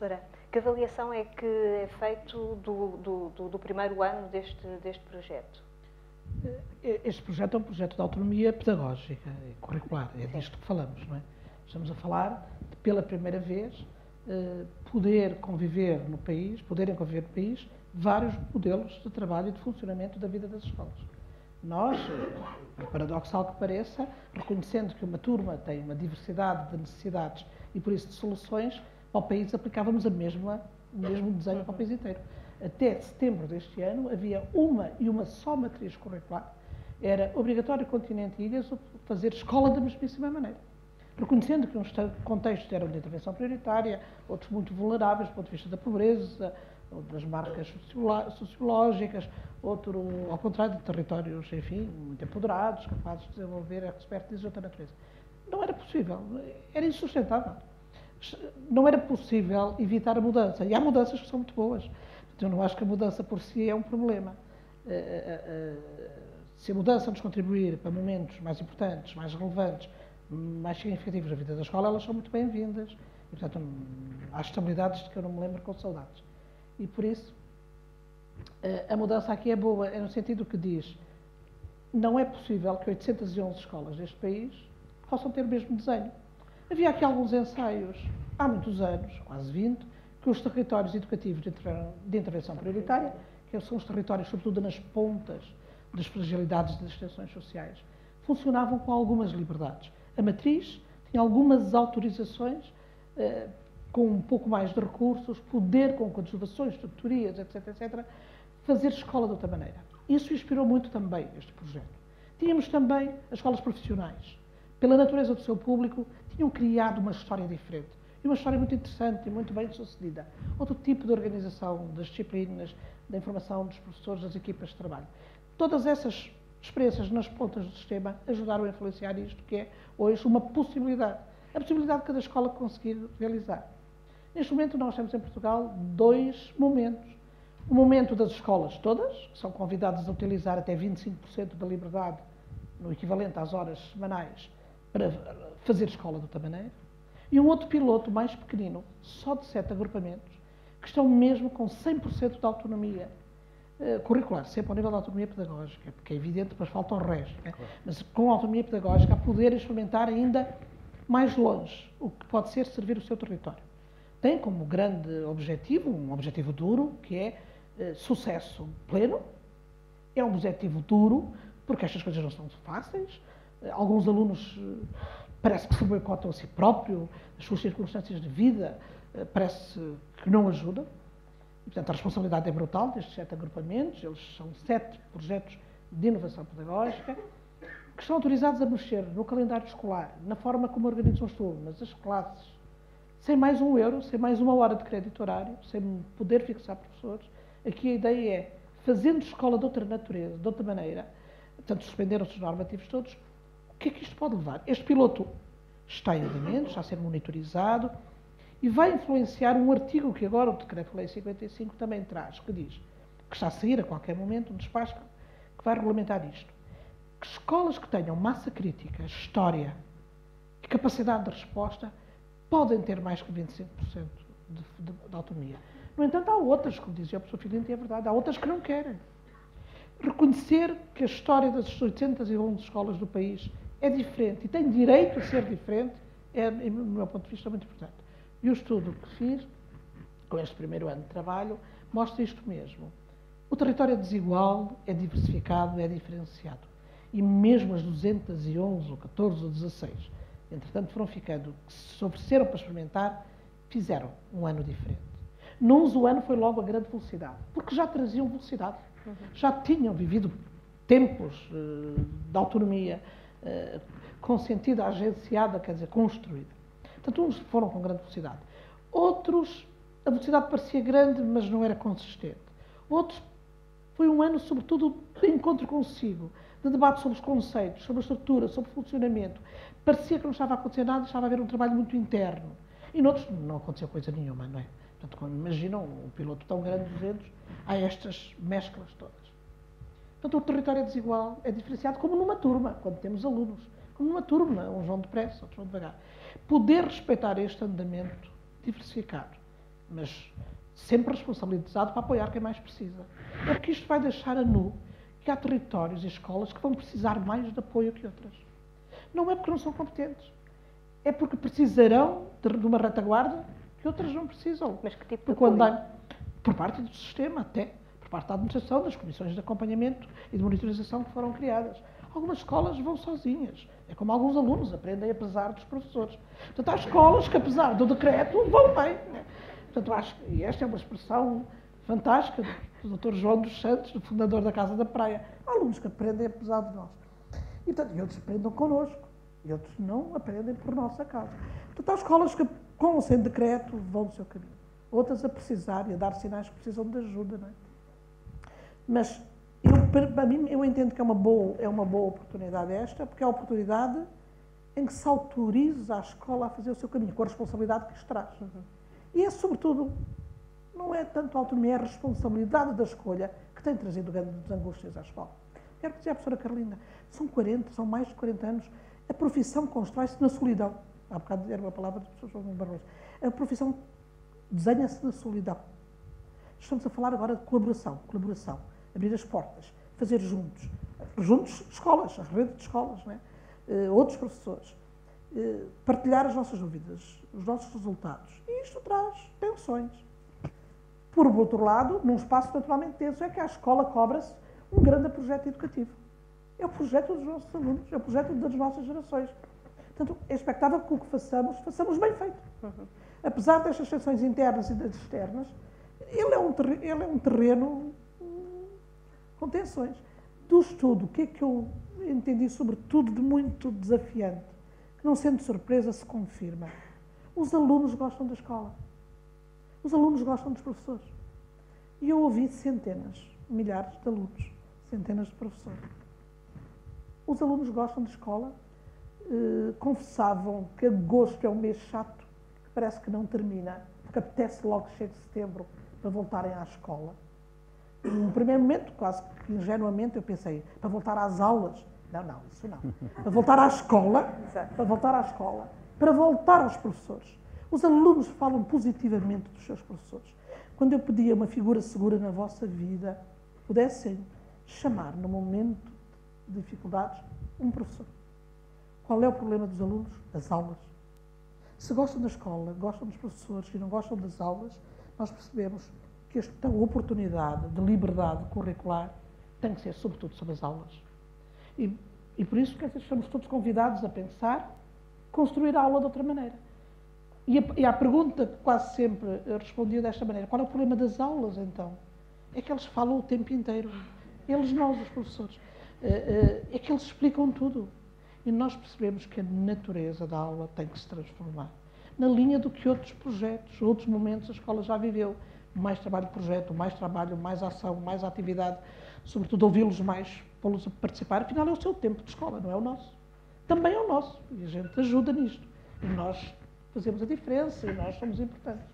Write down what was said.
professora, que avaliação é que é feito do, do, do, do primeiro ano deste, deste projeto? Eh, este projeto é um projeto de autonomia pedagógica e curricular, é Sim. disto que falamos, não é? Estamos a falar de, pela primeira vez, eh, poder conviver no país, poderem conviver no país, vários modelos de trabalho e de funcionamento da vida das escolas. Nós, por paradoxal que pareça, reconhecendo que uma turma tem uma diversidade de necessidades e, por isso, de soluções, ao país aplicávamos a mesma, o mesmo desenho para o país inteiro. Até setembro deste ano havia uma e uma só matriz curricular. Era obrigatório continente e ilhas fazer escola da mesmíssima maneira. Reconhecendo que uns contextos eram de intervenção prioritária, outros muito vulneráveis do ponto de vista da pobreza, ou das marcas sociológicas, outro, ao contrário, de territórios, enfim, muito empoderados, capazes de desenvolver expertise de outra natureza. Não era possível, era insustentável. Não era possível evitar a mudança. E há mudanças que são muito boas. Eu não acho que a mudança por si é um problema. Eh, eh, eh, se a mudança nos contribuir para momentos mais importantes, mais relevantes, mais significativos da vida da escola, elas são muito bem-vindas. E, portanto, há estabilidades de que eu não me lembro com saudades. E por isso, a mudança aqui é boa, é no sentido que diz não é possível que 811 escolas deste país possam ter o mesmo desenho. Havia aqui alguns ensaios, há muitos anos, quase 20, que os territórios educativos de intervenção prioritária, que são os territórios, sobretudo nas pontas das fragilidades das extensões sociais, funcionavam com algumas liberdades. A matriz tinha algumas autorizações eh, com um pouco mais de recursos, poder com conservações, tutorias, etc, etc, fazer escola de outra maneira. Isso inspirou muito também este projeto. Tínhamos também as escolas profissionais. Pela natureza do seu público, tinham criado uma história diferente. E uma história muito interessante e muito bem sucedida. Outro tipo de organização das disciplinas, da informação dos professores, das equipas de trabalho. Todas essas experiências nas pontas do sistema ajudaram a influenciar isto, que é hoje uma possibilidade. A possibilidade de cada escola conseguir realizar. Neste momento, nós temos em Portugal dois momentos. O momento das escolas todas, que são convidadas a utilizar até 25% da liberdade, no equivalente às horas semanais, para fazer escola de outra maneira. E um outro piloto mais pequenino, só de sete agrupamentos, que estão mesmo com 100% de autonomia uh, curricular, sempre ao nível da autonomia pedagógica, porque é evidente, depois falta o resto, né? claro. mas com autonomia pedagógica a poder experimentar ainda mais longe o que pode ser servir o seu território tem como grande objetivo, um objetivo duro, que é eh, sucesso pleno. É um objetivo duro, porque estas coisas não são fáceis. Alguns alunos eh, parece que se boicotam a si próprio, as suas circunstâncias de vida, eh, parece que não ajudam. E, portanto, a responsabilidade é brutal destes sete agrupamentos, eles são sete projetos de inovação pedagógica, que estão autorizados a mexer no calendário escolar, na forma como organizam as turmas, as classes, sem mais um euro, sem mais uma hora de crédito horário, sem poder fixar professores. Aqui a ideia é, fazendo escola de outra natureza, de outra maneira, portanto, suspenderam-se os normativos todos, que é que isto pode levar? Este piloto está em andamento, está a ser monitorizado e vai influenciar um artigo que agora o Decreto-Lei 55 também traz, que diz que está a sair a qualquer momento um despacho que vai regulamentar isto. Que escolas que tenham massa crítica, história e capacidade de resposta podem ter mais que 25% de, de, de, autonomia. No entanto, há outras, como dizia o professor Filinte, é verdade, há outras que não querem. Reconhecer que a história das 811 escolas do país é diferente e tem direito a ser diferente é, do meu ponto de vista, muito importante. E o estudo que fiz, com este primeiro ano de trabalho, mostra isto mesmo. O território é desigual, é diversificado, é diferenciado. E mesmo as 211, ou 14 ou 16 entretanto foram ficando, que se ofereceram para experimentar, fizeram um ano diferente. Nuns o ano foi logo a grande velocidade, porque já traziam velocidade, uhum. já tinham vivido tempos uh, de autonomia uh, consentida, agenciada, quer dizer, construída. Portanto, uns foram com grande velocidade. Outros, a velocidade parecia grande, mas não era consistente. Outros, foi um ano, sobretudo, de encontro consigo, de debate sobre os conceitos, sobre a estrutura, sobre o funcionamento, parecia que não estava a acontecer nada, estava a haver um trabalho muito interno. E noutros não aconteceu coisa nenhuma, não é? Portanto, imaginam um piloto tão grande de 200, há estas mesclas todas. Portanto, o território é desigual, é diferenciado, como numa turma, quando temos alunos. Como numa turma, uns vão depressa, outros vão devagar. Poder respeitar este andamento diversificado mas sempre responsabilizado para apoiar quem mais precisa. É porque isto vai deixar a nu que há territórios e escolas que vão precisar mais de apoio que outras. Não é porque não são competentes, é porque precisarão de uma retaguarda que outras não precisam. Mas que tipo de há, Por parte do sistema, até. Parte da administração, das comissões de acompanhamento e de monitorização que foram criadas. Algumas escolas vão sozinhas. É como alguns alunos aprendem apesar dos professores. Portanto, há escolas que, apesar do decreto, vão bem. Né? Portanto, acho, e esta é uma expressão fantástica do Dr. João dos Santos, do fundador da Casa da Praia. Há alunos que aprendem apesar de nós. E, portanto, e outros aprendem connosco. E outros não aprendem por nossa causa. Portanto, há escolas que, com ou sem decreto, vão do seu caminho. Outras a precisar e a dar sinais que precisam de ajuda. Não é? Mas, eu, para mim, eu entendo que é uma, boa, é uma boa oportunidade esta, porque é a oportunidade em que se autoriza a escola a fazer o seu caminho, com a responsabilidade que traz. Uhum. E é, sobretudo, não é tanto a autonomia, é a responsabilidade da escolha que tem trazido grandes angústias à escola. Quero dizer à professora Carolina, são 40, são mais de 40 anos, a profissão constrói-se na solidão. Há bocado era uma palavra do professor João Barroso. A profissão desenha-se na solidão. Estamos a falar agora de colaboração, colaboração, abrir as portas, fazer juntos. Juntos, escolas, a rede de escolas, não é? uh, outros professores. Uh, partilhar as nossas dúvidas, os nossos resultados. E isto traz tensões. Por outro lado, num espaço naturalmente tenso, é que a escola cobra-se um grande projeto educativo. É o projeto dos nossos alunos, é o projeto das nossas gerações. Portanto, é expectável que o que façamos, façamos bem feito. Uhum. Apesar destas tensões internas e das externas, ele é um terreno, ele é um terreno com tensões. Do estudo, o que é que eu entendi sobretudo de muito desafiante, que não sendo surpresa se confirma. Os alunos gostam da escola. Os alunos gostam dos professores. E eu ouvi centenas, milhares de alunos, centenas de professores. Os alunos gostam de escola, eh, confessavam que agosto é um mês chato, que parece que não termina, porque apetece logo que chegue setembro para voltarem à escola. Num primeiro momento, quase que ingenuamente, eu pensei, para voltar às aulas. Não, não, isso não. Para voltar à escola, para voltar à escola, para voltar aos professores. Os alunos falam positivamente dos seus professores. Quando eu pedia uma figura segura na vossa vida, pudessem chamar no momento de dificuldades um professor. Qual é o problema dos alunos? As aulas. Se gostam da escola, gostam dos professores e não gostam das aulas, nós percebemos que esta oportunidade de liberdade curricular tem que ser, sobretudo, sobre as aulas. E, e por isso que estamos todos convidados a pensar, construir a aula de outra maneira. E a, e a pergunta que quase sempre respondia desta maneira: qual é o problema das aulas, então? É que eles falam o tempo inteiro. Eles, nós, os professores. Eh, eh, é que eles explicam tudo. E nós percebemos que a natureza da aula tem que se transformar. Na linha do que outros projetos, outros momentos a escola já viveu. Mais trabalho de projeto, mais trabalho, mais ação, mais atividade. Sobretudo ouvi-los mais, pô-los a participar. Afinal, é o seu tempo de escola, não é o nosso. Também é o nosso. E a gente ajuda nisto. E nós fazemos a diferença e nós somos importantes.